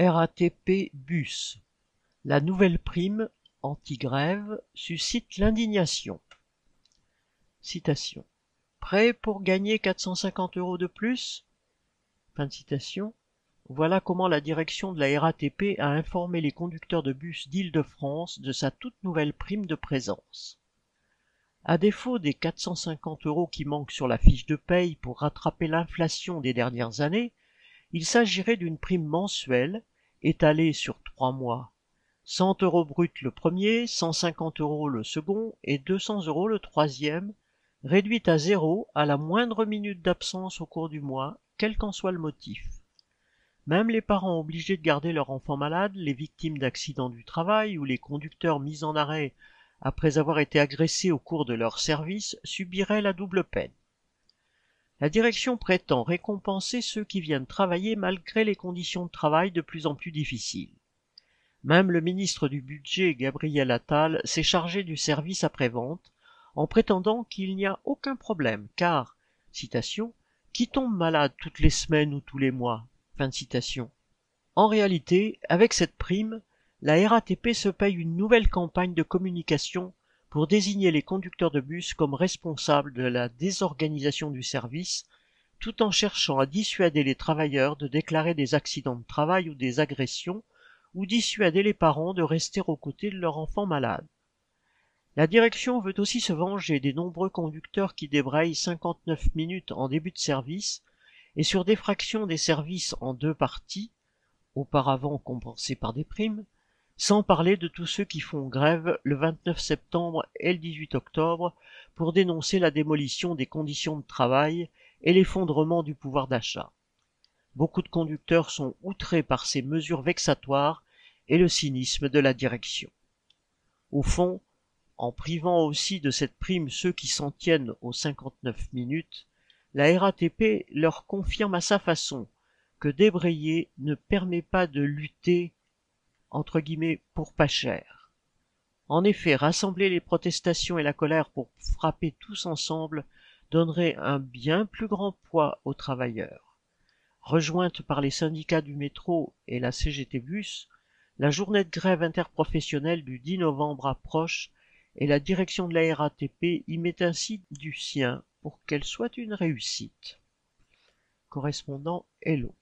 RATP Bus. La nouvelle prime anti-grève suscite l'indignation. Citation. Prêt pour gagner 450 euros de plus? Fin citation. Voilà comment la direction de la RATP a informé les conducteurs de bus d'Île-de-France de sa toute nouvelle prime de présence. À défaut des 450 euros qui manquent sur la fiche de paye pour rattraper l'inflation des dernières années, il s'agirait d'une prime mensuelle étalée sur trois mois. 100 euros brut le premier, 150 euros le second et 200 euros le troisième, réduite à zéro à la moindre minute d'absence au cours du mois, quel qu'en soit le motif. Même les parents obligés de garder leur enfant malade, les victimes d'accidents du travail ou les conducteurs mis en arrêt après avoir été agressés au cours de leur service subiraient la double peine. La direction prétend récompenser ceux qui viennent travailler malgré les conditions de travail de plus en plus difficiles. Même le ministre du Budget, Gabriel Attal, s'est chargé du service après-vente en prétendant qu'il n'y a aucun problème car, citation, qui tombe malade toutes les semaines ou tous les mois. En réalité, avec cette prime, la RATP se paye une nouvelle campagne de communication pour désigner les conducteurs de bus comme responsables de la désorganisation du service, tout en cherchant à dissuader les travailleurs de déclarer des accidents de travail ou des agressions, ou dissuader les parents de rester aux côtés de leur enfant malade. La direction veut aussi se venger des nombreux conducteurs qui débrayent 59 minutes en début de service et sur des fractions des services en deux parties, auparavant compensées par des primes, sans parler de tous ceux qui font grève le 29 septembre et le 18 octobre pour dénoncer la démolition des conditions de travail et l'effondrement du pouvoir d'achat. Beaucoup de conducteurs sont outrés par ces mesures vexatoires et le cynisme de la direction. Au fond, en privant aussi de cette prime ceux qui s'en tiennent aux 59 minutes, la RATP leur confirme à sa façon que débrayer ne permet pas de lutter entre guillemets pour pas cher. En effet, rassembler les protestations et la colère pour frapper tous ensemble donnerait un bien plus grand poids aux travailleurs. Rejointe par les syndicats du métro et la CGT Bus, la journée de grève interprofessionnelle du 10 novembre approche et la direction de la RATP y met ainsi du sien pour qu'elle soit une réussite. Correspondant Hello.